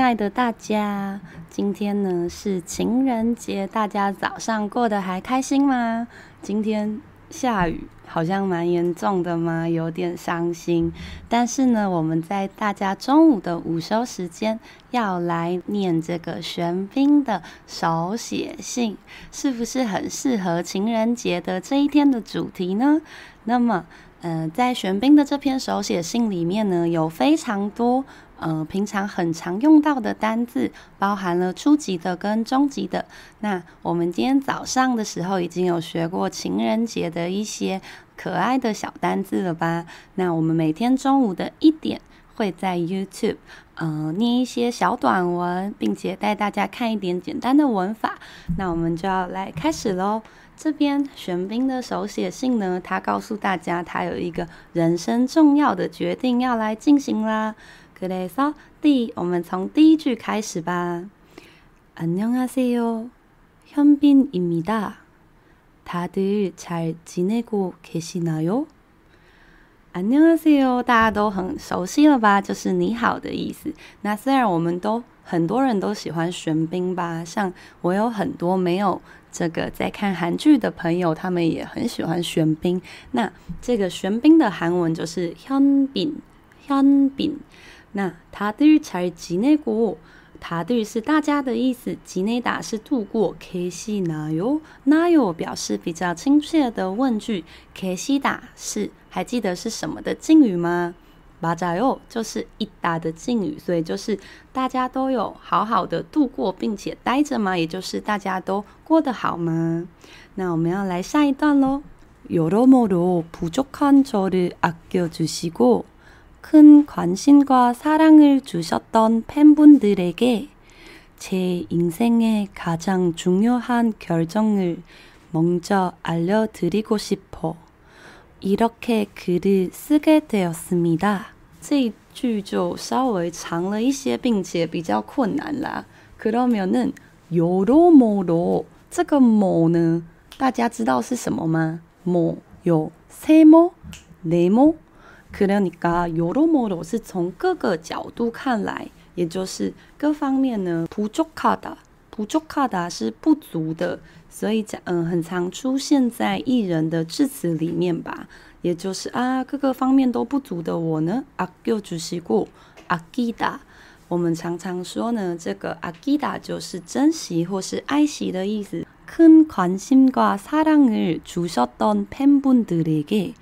亲爱的大家，今天呢是情人节，大家早上过得还开心吗？今天下雨，好像蛮严重的嘛，有点伤心。但是呢，我们在大家中午的午休时间要来念这个玄彬的手写信，是不是很适合情人节的这一天的主题呢？那么，嗯、在玄彬的这篇手写信里面呢，有非常多。呃，平常很常用到的单字，包含了初级的跟中级的。那我们今天早上的时候已经有学过情人节的一些可爱的小单字了吧？那我们每天中午的一点会在 YouTube，呃，念一些小短文，并且带大家看一点简单的文法。那我们就要来开始喽。这边玄彬的手写信呢，他告诉大家，他有一个人生重要的决定要来进行啦。 그래서第，我们从第一句开始吧。안녕하세요，현빈입니다。다들잘지내고계시나요？안녕하세요，大家都很熟悉了吧？就是你好的意思。那虽然我们都很多人都喜欢玄彬吧，像我有很多没有这个在看韩剧的朋友，他们也很喜欢玄彬。那这个玄彬的韩文就是현빈，현빈。 那다들잘지내고，다들是大家的意思，지내다是度过，계시나요？나요表示比较亲切的问句，계시다是还记得是什么的敬语吗？맞아요就是있다的敬语，所以就是大家都有好好的度过，并且待着吗？也就是大家都过得好吗？那我们要来下一段喽。여러모로부족한저를아껴주시고 큰 관심과 사랑을 주셨던 팬분들에게 제 인생의 가장 중요한 결정을 먼저 알려드리고 싶어 이렇게 글을 쓰게 되었습니다. 这句就稍微长了一些，并且比较困难啦。 그러면은 여러모로 这个某呢，大家知道是什么吗？某有세모、네모 그러니까 여러모로是从各个角度看来，也就是各方面呢，부족하다， 부족하다是不足的，所以讲嗯，很常出现在艺人的致辞里面吧，也就是啊，各个方面都不足的我呢，아껴주시고阿基达，我们常常说呢，这个阿基达就是珍惜或是爱惜的意思。큰관심과사랑을주셨던팬분들에게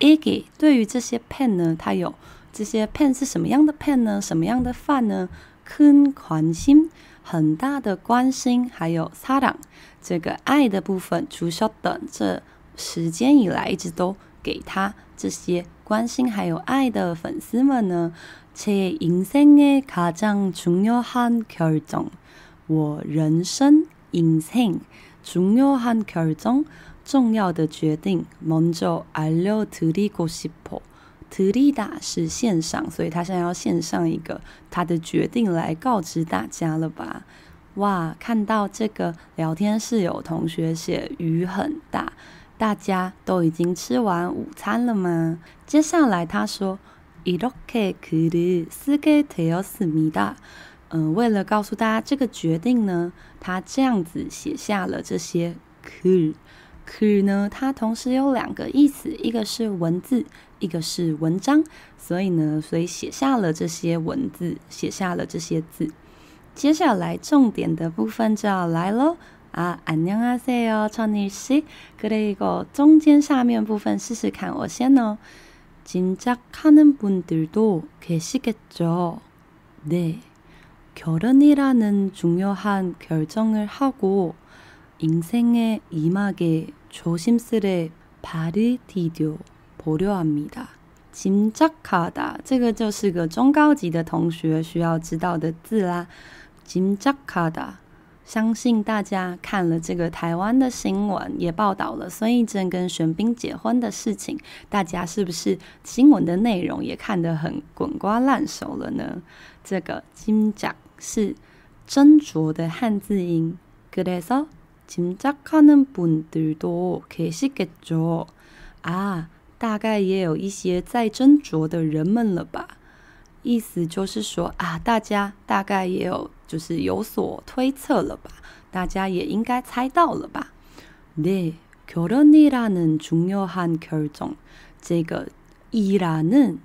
A 给对于这些 pen 呢，它有这些 pen 是什么样的 pen 呢？什么样的饭呢？큰关心，很大的关心，还有사랑这个爱的部分，주셨던这时间以来一直都给他这些关心还有爱的粉丝们呢，제인생의가장중요한결정，我人生인생 중요한결정。 重要的决定，먼저알려드리고싶어드리다是献上，所以他现在要献上一个他的决定来告知大家了吧？哇，看到这个聊天室有同学写雨很大，大家都已经吃完午餐了吗？接下来他说이렇게글을쓰게되었습니다。嗯，为了告诉大家这个决定呢，他这样子写下了这些글。 글呢，它同时有两个意思，一个是文字，一个是文章，所以呢，所以写下了这些文字，写下了这些字。接下来重点的部分就要来喽啊！안녕하세요，천일씨그리고中间下面部分试试看，我先哦。짐작하는분들도계시겠죠네결혼이라는중요한결정을하고 인생의이막에조심스레발을디뎌보려합니다。 짐작하다，这个就是个中高级的同学需要知道的字啦。짐작하다，相信大家看了这个台湾的新闻，也报道了孙艺珍跟玄彬结婚的事情，大家是不是新闻的内容也看得很滚瓜烂熟了呢？这个짐작是斟酌的汉字音，그래서 짐작하는분들도계시겠죠啊，大概也有一些在斟酌的人们了吧。 意思就是说啊，大家大概也有就是有所推测了吧，大家也应该猜到了吧。네결혼이라는중요한결정这个이라는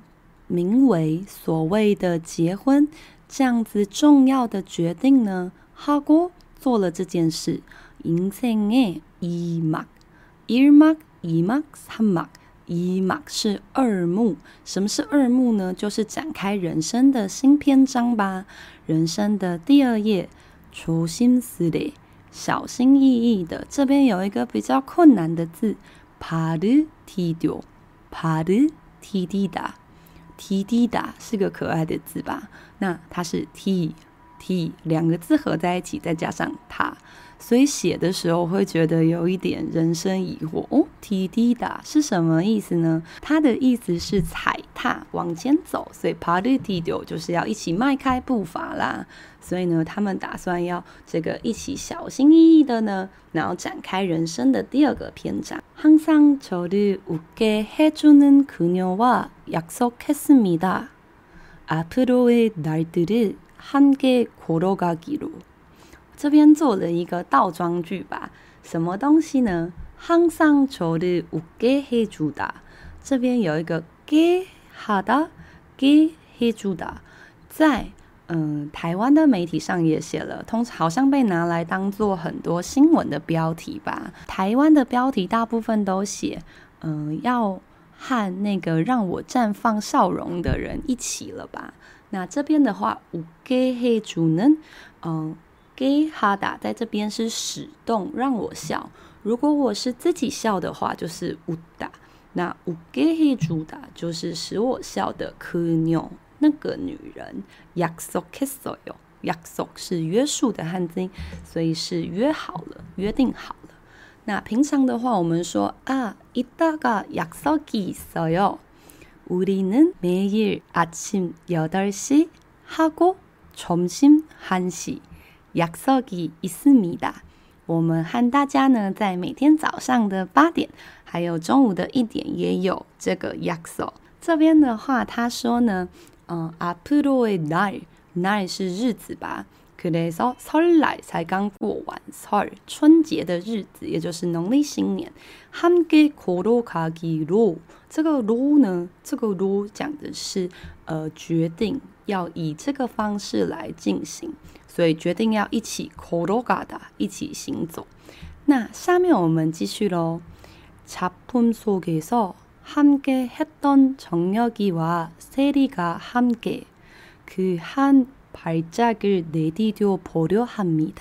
名为所谓的结婚这样子重要的决定呢，하고做了这件事， 인생의이막1막2막3막一幕是二幕，什么是二幕呢？就是展开人生的新篇章吧，人生的第二页。초심스레，小心翼翼的。这边有一个比较困难的字，발을디뎌，발을디디다，디디다是个可爱的字吧？那它是 t t 两个字合在一起，再加上它。所以写的时候会觉得有一点人生疑惑哦，提滴答是什么意思呢？它的意思是踩踏往前走，所以帕里提丢就是要一起迈开步伐啦。所以呢，他们打算要这个一起小心翼翼的呢，然后展开人生的第二个篇章。항상저를웃게해주는그녀와약속했습니다앞으로의날들을 함께걸어가기로这边做了一个倒装句吧，什么东西呢？항상저를웃게해주다。这边有一个게하다게해주다，在嗯台湾的媒体上也写了，通常好像被拿来当做很多新闻的标题吧。台湾的标题大部分都写，嗯，要 和那个让我绽放笑容的人一起了吧。那这边的话，웃게해주는，嗯。给哈达在这边是使动让我笑，如果我是自己笑的话，就是乌达。那乌给黑主达就是使我笑的可牛那个女人。约束结束哟，约束是约束的汉字，所以是约好了，约定好了。 那平常的话，我们说啊，이따가약속이있어요우리는매일아침여덟시하고점심한시约束있습니다。我们和大家呢，在每天早上的八点，还有中午的一点，也有这个约束。这边的话，他说呢，嗯，앞으로의날，날是日子吧？ 그래서설날才刚过完，설春节的日子，也就是农历新年。함께걸어가기로，这个로呢，这个로讲的是呃，决定要以这个方式来进行。所以决定要一起걸어가다，一起行走。那下面我们继续喽。작품속에서함께했던정혁이와세리가함께그한 발짝을내디뎌보려합니다。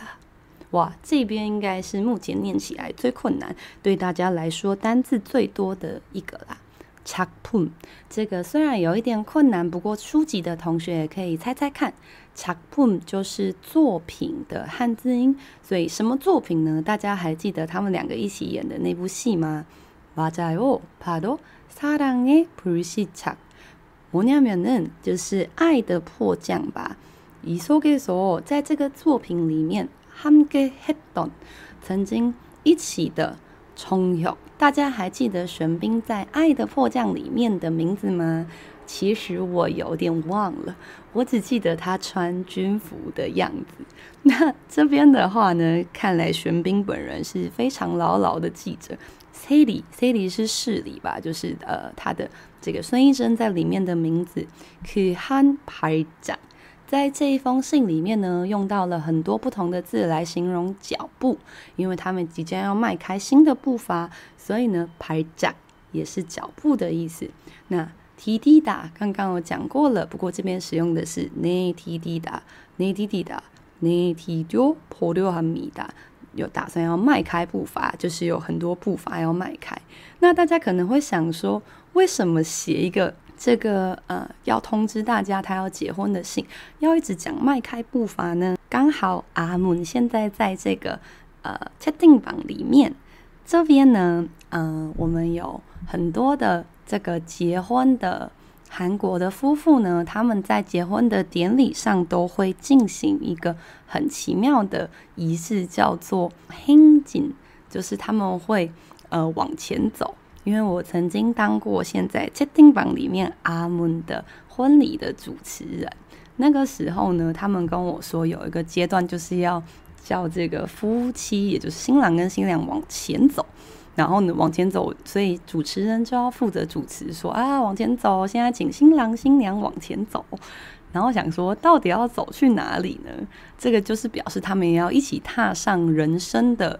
哇，这边应该是目前念起来最困难，对大家来说单字最多的一个啦。작품这个虽然有一点困难，不过初级的同学也可以猜猜看。작품就是作品的汉字音，所以什么作品呢？大家还记得他们两个一起演的那部戏吗？맞아요바로사랑의불시착 뭐냐면은就是爱的迫降吧。 이속에서在这个作品里面，함께했던曾经一起的청혁，大家还记得玄彬在《爱的迫降》里面的名字吗？其实我有点忘了，我只记得他穿军服的样子。那这边的话呢，看来玄彬本人是非常牢牢的记着。세리 세리是市里吧，就是呃他的这个孙艺珍在里面的名字。그한발짝 在这一封信里面呢，用到了很多不同的字来形容脚步，因为他们即将要迈开新的步伐，所以呢，排掌也是脚步的意思。那提滴答刚刚我讲过了，不过这边使用的是内提滴答，内提滴答，内提丢破丢和米达。有打算要迈开步伐，就是有很多步伐要迈开。那大家可能会想说，为什么写一个这个呃要通知大家他要结婚的信要一直讲迈开步伐呢？刚好阿姆现在在这个呃 tattoo 里面这边呢嗯我们有很多的这个结婚的韩国的夫妇呢他们在结婚的典礼上都会进行一个很奇妙的仪式叫做 hinging 就是他们会呃往前走。因为我曾经当过现在《Chating 榜》里面阿门的婚礼的主持人，那个时候呢，他们跟我说有一个阶段就是要叫这个夫妻，也就是新郎跟新娘往前走，然后呢往前走，所以主持人就要负责主持说啊往前走，现在请新郎新娘往前走，然后想说到底要走去哪里呢？这个就是表示他们要一起踏上人生的。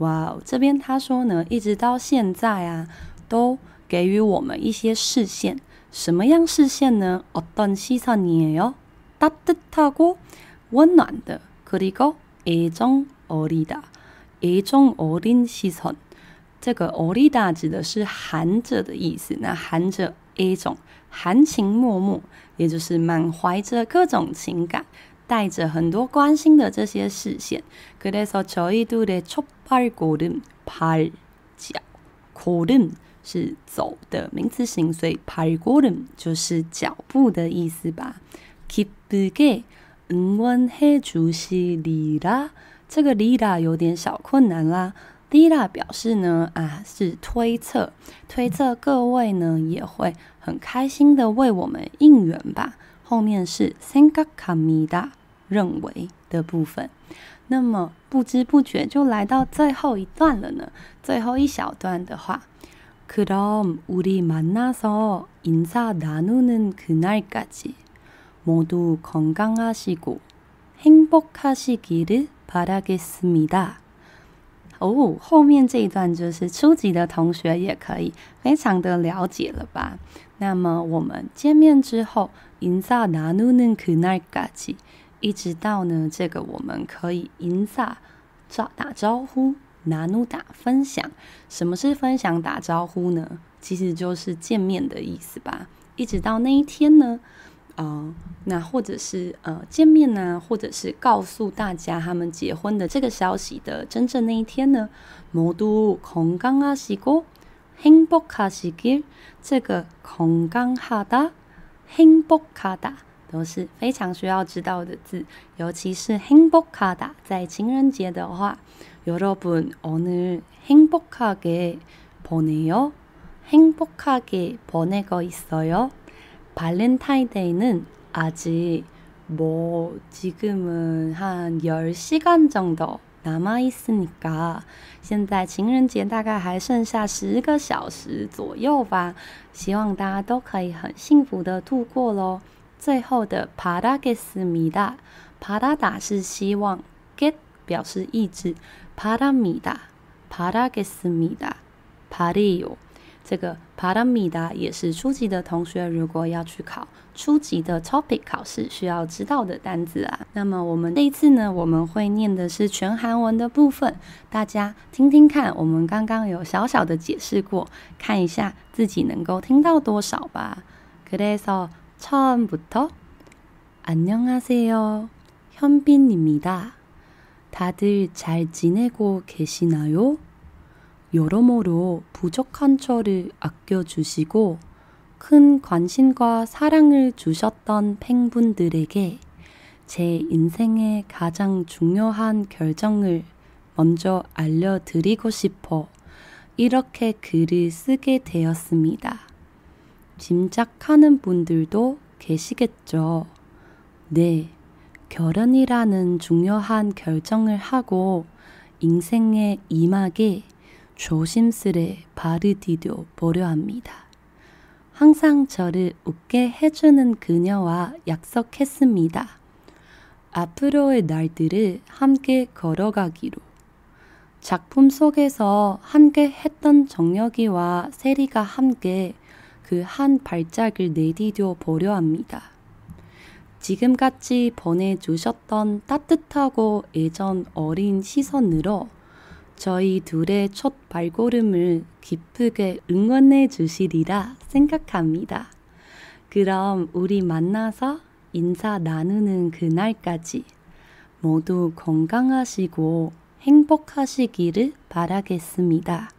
哇，这边他说呢，一直到现在啊，都给予我们一些视线。什么样视线呢？어떤시선이에요따뜻하고温暖的。그리고애정어리다애정어린시선。这个어리다指的是含着的意思，那含着애정含情脉脉。也就是满怀着各种情感， 带着很多关心的这些视线。그래서저희들의첫발걸음 발脚걸음是走的名词形，所以발걸음就是脚步的意思吧。기쁘게응원해주시리라，这个리라有点小困难啦。리라表示呢啊是推测，推测各位呢也会。很开心的为我们应援吧。后面是생각합니다， 认为的部分。那么不知不觉就来到最后一段了呢。最后一小段的话，그럼우리만나서인사나누는그날까지모두건강하시고행복하시기를바라겠습니다。哦，后面这一段就是初级的同学也可以非常的了解了吧？那么我们见面之后，인사나누는그날까지， 一直到呢这个我们可以인사打打招呼，나누다分享。什么是分享打招呼呢？其实就是见面的意思吧。一直到那一天呢，呃，那或者是呃见面呢、啊，或者是告诉大家他们结婚的这个消息的真正那一天呢，모두건강하시고。행복하시길，这个건강하다、행복하다 都是非常需要知道的字，尤其是행복하다，在情人节的话，여러분오늘행복하게보내요행복하게보내고있어요발렌타인데이는아직뭐지금은한10시간 정도 남아있으니까现在情人节大概还剩下十个小时左右吧，希望大家都可以很幸福的度过喽。 最后的바라겠습니다，바라다是希望，get 表示意志，바랍니다，바라겠습니다，바래요。这个바랍니다也是初级的同学如果要去考初级的 topic 考试需要知道的单字啊。那么我们这一次呢，我们会念的是全韩文的部分，大家听听看。我们刚刚有小小的解释过，看一下自己能够听到多少吧。그래서 처음부터 안녕하세요 현빈입니다 다들 잘 지내고 계시나요 여러모로 부족한 저를 아껴주시고 큰 관심과 사랑을 주셨던 팬분들에게 제 인생의 가장 중요한 결정을 먼저 알려드리고 싶어 이렇게 글을 쓰게 되었습니다. 짐작하는 분들도 계시겠죠. 네, 결혼이라는 중요한 결정을 하고 인생의 이막에 조심스레 발을 디뎌 보려 합니다. 항상 저를 웃게 해주는 그녀와 약속했습니다. 앞으로의 날들을 함께 걸어가기로. 작품 속에서 함께 했던 정혁이와 세리가 함께 그 한 발짝을 내디뎌 보려 합니다. 지금같이 보내주셨던 따뜻하고 애정 어린 시선으로 저희 둘의 첫 발걸음을 기쁘게 응원해 주시리라 생각합니다. 그럼 우리 만나서 인사 나누는 그날까지 모두 건강하시고 행복하시기를 바라겠습니다.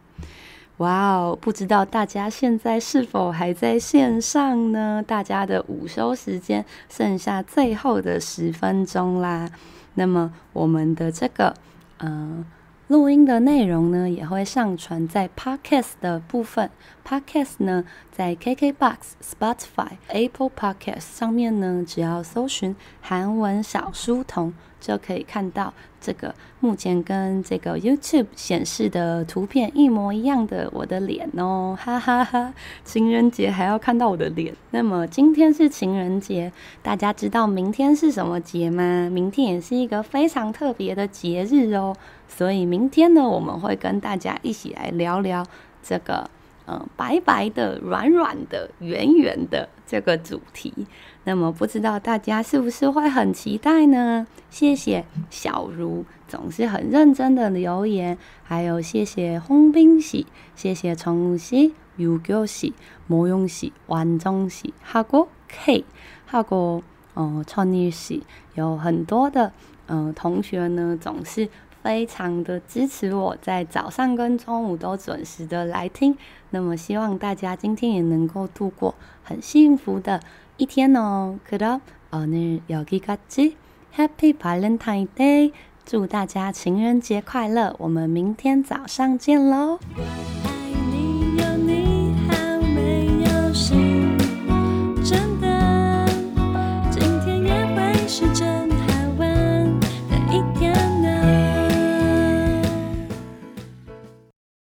哇哦，不知道大家现在是否还在线上呢？大家的午休时间剩下最后的十分钟啦。那么我们的这个，嗯、录音的内容呢，也会上传在 Podcast 的部分。Podcast 呢，在 KKBox、Spotify、Apple Podcast 上面呢，只要搜寻韩文小书童，就可以看到这个目前跟这个 YouTube 显示的图片一模一样的我的脸哦，哈哈哈！情人节还要看到我的脸。那么今天是情人节，大家知道明天是什么节吗？明天也是一个非常特别的节日哦。所以明天呢，我们会跟大家一起来聊聊这个，嗯，白白的、软软的、圆圆的这个主题。那么不知道大家是不是会很期待呢？谢谢小茹总是很认真的留言，还有谢谢홍빈 씨， 谢谢崇熙、유교 씨、 모용 씨、 완정 씨， 하고 K，하고呃천일 씨， 有很多的嗯、呃、同学呢，总是。 非常的支持我，在早上跟中午都准时的来听。那么希望大家今天也能够度过很幸福的一天哦。그럼오늘여기까지 Happy Valentine Day，祝大家情人节快乐！我们明天早上见喽。